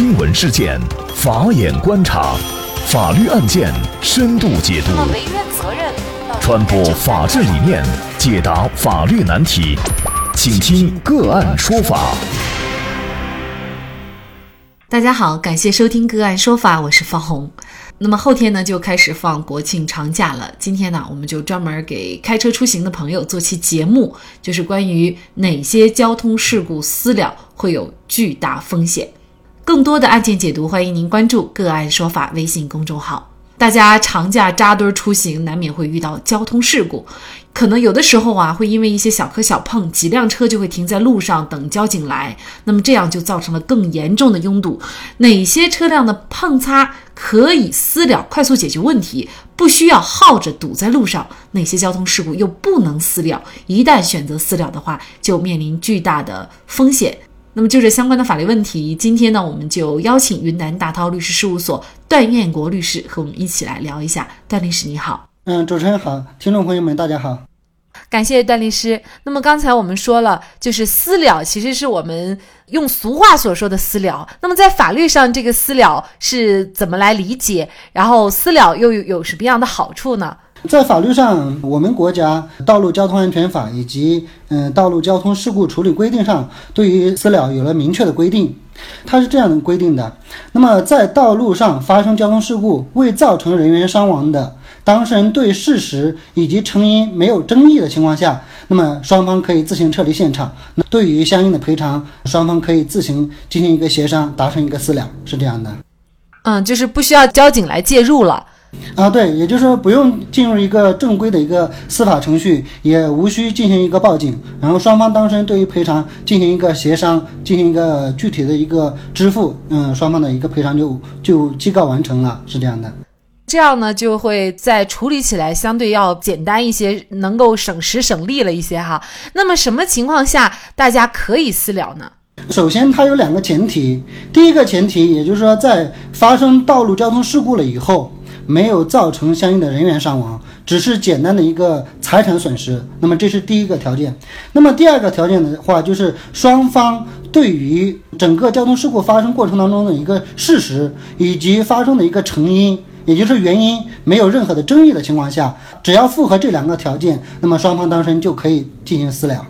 新闻事件，法眼观察，法律案件深度解读，传播法治理念，解答法律难题，请听个案说法。大家好，感谢收听个案说法，我是方红。那么后天呢就开始放国庆长假了。今天呢，我们就专门给开车出行的朋友做期节目，就是关于哪些交通事故私了会有巨大风险。更多的案件解读，欢迎您关注“个案说法”微信公众号。大家长假扎堆出行，难免会遇到交通事故，可能有的时候啊，会因为一些小磕小碰，几辆车就会停在路上等交警来，那么这样就造成了更严重的拥堵。哪些车辆的碰擦可以私了快速解决问题，不需要耗着堵在路上？哪些交通事故又不能私了？一旦选择私了的话，就面临巨大的风险。那么就这相关的法律问题，今天呢，我们就邀请云南大韬律师事务所段彦国律师和我们一起来聊一下。段律师你好，嗯，主持人好，听众朋友们大家好，感谢段律师。那么刚才我们说了，就是私了其实是我们用俗话所说的私了。那么在法律上，这个私了是怎么来理解？然后私了又有有什么样的好处呢？在法律上，我们国家《道路交通安全法》以及嗯《道路交通事故处理规定》上，对于私了有了明确的规定。它是这样的规定的：那么在道路上发生交通事故未造成人员伤亡的，当事人对事实以及成因没有争议的情况下，那么双方可以自行撤离现场。那对于相应的赔偿，双方可以自行进行一个协商，达成一个私了，是这样的。嗯，就是不需要交警来介入了。啊，对，也就是说不用进入一个正规的一个司法程序，也无需进行一个报警，然后双方当事人对于赔偿进行一个协商，进行一个具体的一个支付，嗯，双方的一个赔偿就就即告完成了，是这样的。这样呢，就会在处理起来相对要简单一些，能够省时省力了一些哈。那么什么情况下大家可以私了呢？首先，它有两个前提，第一个前提，也就是说在发生道路交通事故了以后。没有造成相应的人员伤亡，只是简单的一个财产损失。那么这是第一个条件。那么第二个条件的话，就是双方对于整个交通事故发生过程当中的一个事实以及发生的一个成因，也就是原因没有任何的争议的情况下，只要符合这两个条件，那么双方当事人就可以进行私了。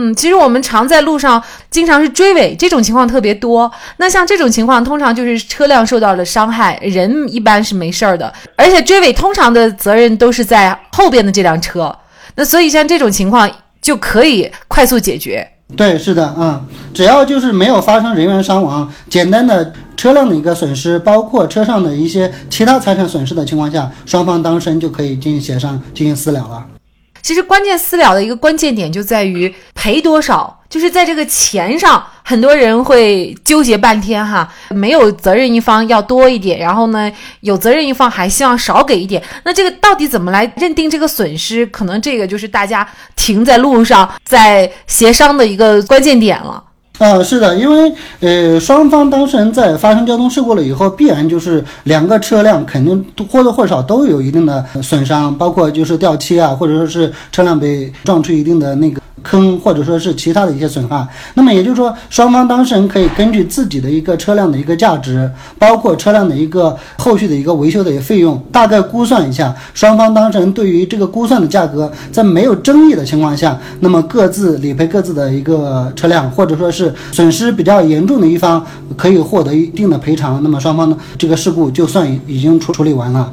嗯，其实我们常在路上经常是追尾，这种情况特别多。那像这种情况，通常就是车辆受到了伤害，人一般是没事儿的。而且追尾通常的责任都是在后边的这辆车。那所以像这种情况就可以快速解决。对，是的，啊，只要就是没有发生人员伤亡，简单的车辆的一个损失，包括车上的一些其他财产损失的情况下，双方当事人就可以进行协商，进行私了了。其实关键私了的一个关键点就在于赔多少，就是在这个钱上，很多人会纠结半天哈。没有责任一方要多一点，然后呢，有责任一方还希望少给一点。那这个到底怎么来认定这个损失？可能这个就是大家停在路上在协商的一个关键点了。啊，是的，因为呃，双方当事人在发生交通事故了以后，必然就是两个车辆肯定或多或少都有一定的损伤，包括就是掉漆啊，或者说是车辆被撞出一定的那个。坑或者说是其他的一些损害，那么也就是说，双方当事人可以根据自己的一个车辆的一个价值，包括车辆的一个后续的一个维修的一个费用，大概估算一下，双方当事人对于这个估算的价格，在没有争议的情况下，那么各自理赔各自的一个车辆，或者说是损失比较严重的一方可以获得一定的赔偿，那么双方的这个事故就算已经处处理完了。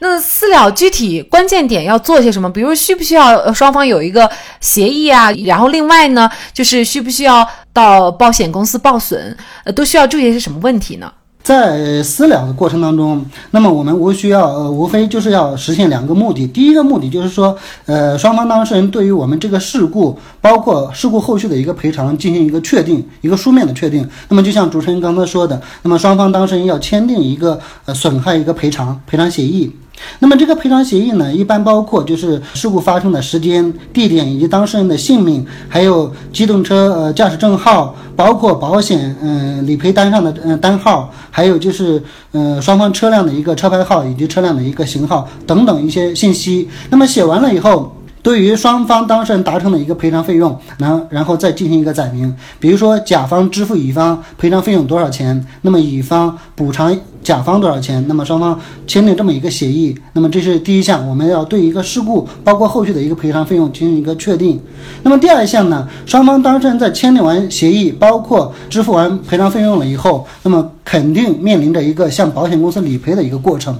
那私了具体关键点要做些什么？比如需不需要双方有一个协议啊？然后另外呢，就是需不需要到保险公司报损？呃，都需要注意些什么问题呢？在私了的过程当中，那么我们无需要呃，无非就是要实现两个目的。第一个目的就是说，呃，双方当事人对于我们这个事故，包括事故后续的一个赔偿进行一个确定，一个书面的确定。那么就像主持人刚才说的，那么双方当事人要签订一个呃损害一个赔偿赔偿协议。那么这个赔偿协议呢，一般包括就是事故发生的时间、地点以及当事人的姓名，还有机动车呃驾驶证号，包括保险嗯理赔单上的嗯单号，还有就是呃双方车辆的一个车牌号以及车辆的一个型号等等一些信息。那么写完了以后。对于双方当事人达成的一个赔偿费用，然然后再进行一个载明，比如说甲方支付乙方赔偿费用多少钱，那么乙方补偿甲方多少钱，那么双方签订这么一个协议，那么这是第一项，我们要对一个事故包括后续的一个赔偿费用进行一个确定。那么第二项呢，双方当事人在签订完协议，包括支付完赔偿费用了以后，那么肯定面临着一个向保险公司理赔的一个过程。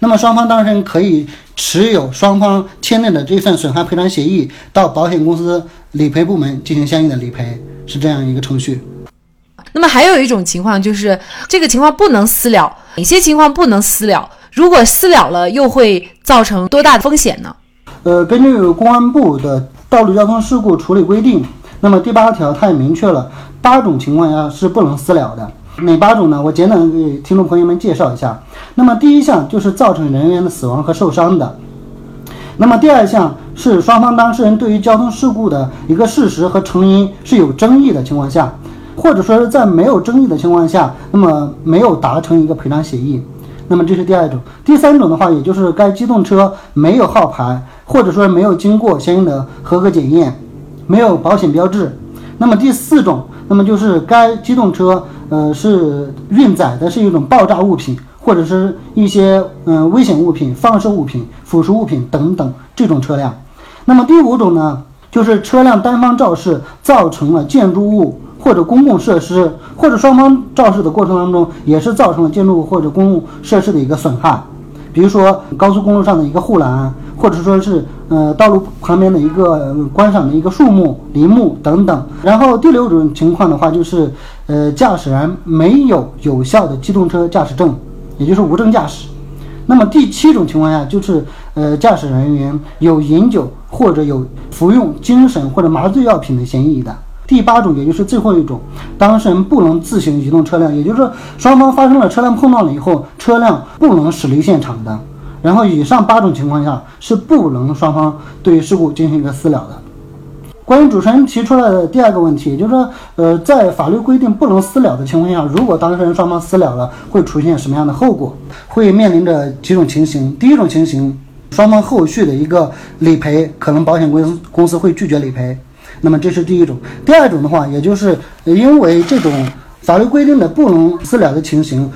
那么双方当事人可以持有双方签订的这份损害赔偿协议，到保险公司理赔部门进行相应的理赔，是这样一个程序。那么还有一种情况就是这个情况不能私了，哪些情况不能私了？如果私了了，又会造成多大的风险呢？呃，根据公安部的道路交通事故处理规定，那么第八条它也明确了八种情况下是不能私了的。哪八种呢？我简短给听众朋友们介绍一下。那么第一项就是造成人员的死亡和受伤的。那么第二项是双方当事人对于交通事故的一个事实和成因是有争议的情况下，或者说是在没有争议的情况下，那么没有达成一个赔偿协议。那么这是第二种。第三种的话，也就是该机动车没有号牌，或者说没有经过相应的合格检验，没有保险标志。那么第四种，那么就是该机动车。呃，是运载的是一种爆炸物品，或者是一些嗯危险物品、放射物品、腐蚀物品等等这种车辆。那么第五种呢，就是车辆单方肇事造成了建筑物或者公共设施，或者双方肇事的过程当中也是造成了建筑物或者公共设施的一个损害。比如说高速公路上的一个护栏，或者说是呃道路旁边的一个观赏的一个树木、林木等等。然后第六种情况的话，就是呃驾驶人没有有效的机动车驾驶证，也就是无证驾驶。那么第七种情况下，就是呃驾驶人员有饮酒或者有服用精神或者麻醉药品的嫌疑的。第八种，也就是最后一种，当事人不能自行移动车辆，也就是说，双方发生了车辆碰撞了以后，车辆不能驶离现场的。然后，以上八种情况下是不能双方对事故进行一个私了的。关于主持人提出来的第二个问题，就是说，呃，在法律规定不能私了的情况下，如果当事人双方私了了，会出现什么样的后果？会面临着几种情形。第一种情形，双方后续的一个理赔，可能保险公司公司会拒绝理赔。那么这是第一种，第二种的话，也就是因为这种法律规定的不能私了的情形，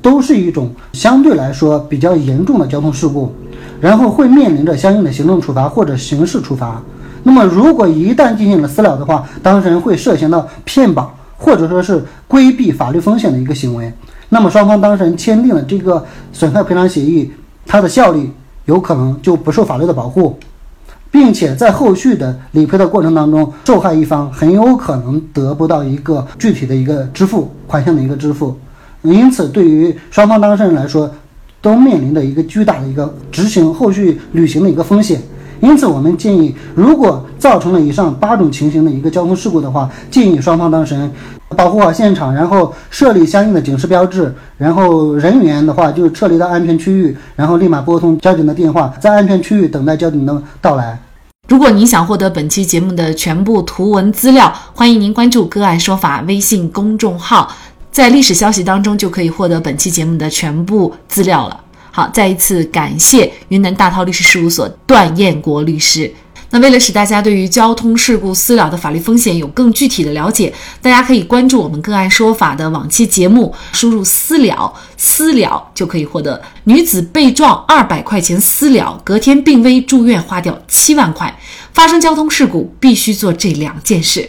都是一种相对来说比较严重的交通事故，然后会面临着相应的行政处罚或者刑事处罚。那么如果一旦进行了私了的话，当事人会涉嫌到骗保或者说是规避法律风险的一个行为，那么双方当事人签订了这个损害赔偿协议，它的效力有可能就不受法律的保护。并且在后续的理赔的过程当中，受害一方很有可能得不到一个具体的一个支付款项的一个支付，因此对于双方当事人来说，都面临着一个巨大的一个执行后续履行的一个风险。因此，我们建议，如果造成了以上八种情形的一个交通事故的话，建议双方当事人保护好现场，然后设立相应的警示标志，然后人员的话就撤离到安全区域，然后立马拨通交警的电话，在安全区域等待交警的到来。如果您想获得本期节目的全部图文资料，欢迎您关注“个案说法”微信公众号，在历史消息当中就可以获得本期节目的全部资料了。好，再一次感谢云南大韬律师事务所段彦国律师。那为了使大家对于交通事故私了的法律风险有更具体的了解，大家可以关注我们个案说法的往期节目，输入“私了”私了就可以获得女子被撞二百块钱私了，隔天病危住院花掉七万块。发生交通事故必须做这两件事。